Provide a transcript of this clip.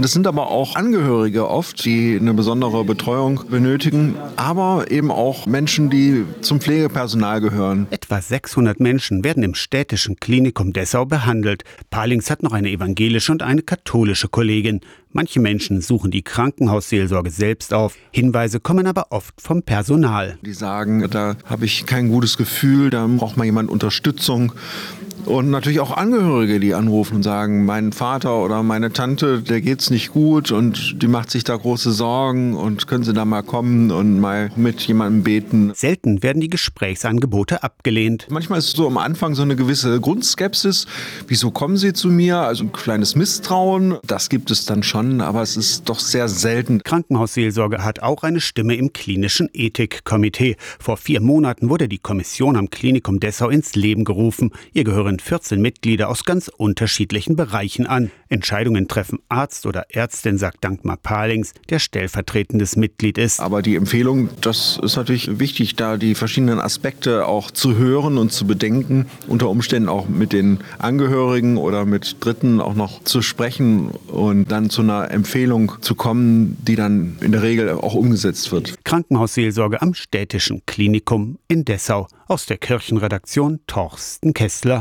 Das sind aber auch Angehörige oft, die eine besondere Betreuung benötigen, aber eben auch Menschen, die zum Pflegepersonal gehören. Etwa 600 Menschen werden im städtischen Klinikum Dessau behandelt. Palings hat noch eine evangelische und eine katholische Kollegin. Manche Menschen suchen die Krankenhausseelsorge selbst auf. Hinweise kommen aber oft vom Personal. Die sagen, da habe ich kein gutes Gefühl, da braucht man jemand Unterstützung. Und natürlich auch Angehörige, die anrufen und sagen, mein Vater oder meine Tante, der geht's nicht gut und die macht sich da große Sorgen und können Sie da mal kommen und mal mit jemandem beten. Selten werden die Gesprächsangebote abgelehnt. Manchmal ist so am Anfang so eine gewisse Grundskepsis. Wieso kommen Sie zu mir? Also ein kleines Misstrauen. Das gibt es dann schon, aber es ist doch sehr selten. Krankenhausseelsorge hat auch eine Stimme im klinischen Ethikkomitee. Vor vier Monaten wurde die Kommission am Klinikum Dessau ins Leben gerufen. Ihr gehören 14 Mitglieder aus ganz unterschiedlichen Bereichen an. Entscheidungen treffen Arzt oder Ärztin, sagt Dankmar Palings, der stellvertretendes Mitglied ist. Aber die Empfehlung, das ist natürlich wichtig, da die verschiedenen Aspekte auch zu hören und zu bedenken, unter Umständen auch mit den Angehörigen oder mit Dritten auch noch zu sprechen und dann zu einer Empfehlung zu kommen, die dann in der Regel auch umgesetzt wird. Krankenhausseelsorge am städtischen Klinikum in Dessau. Aus der Kirchenredaktion Torsten Kessler.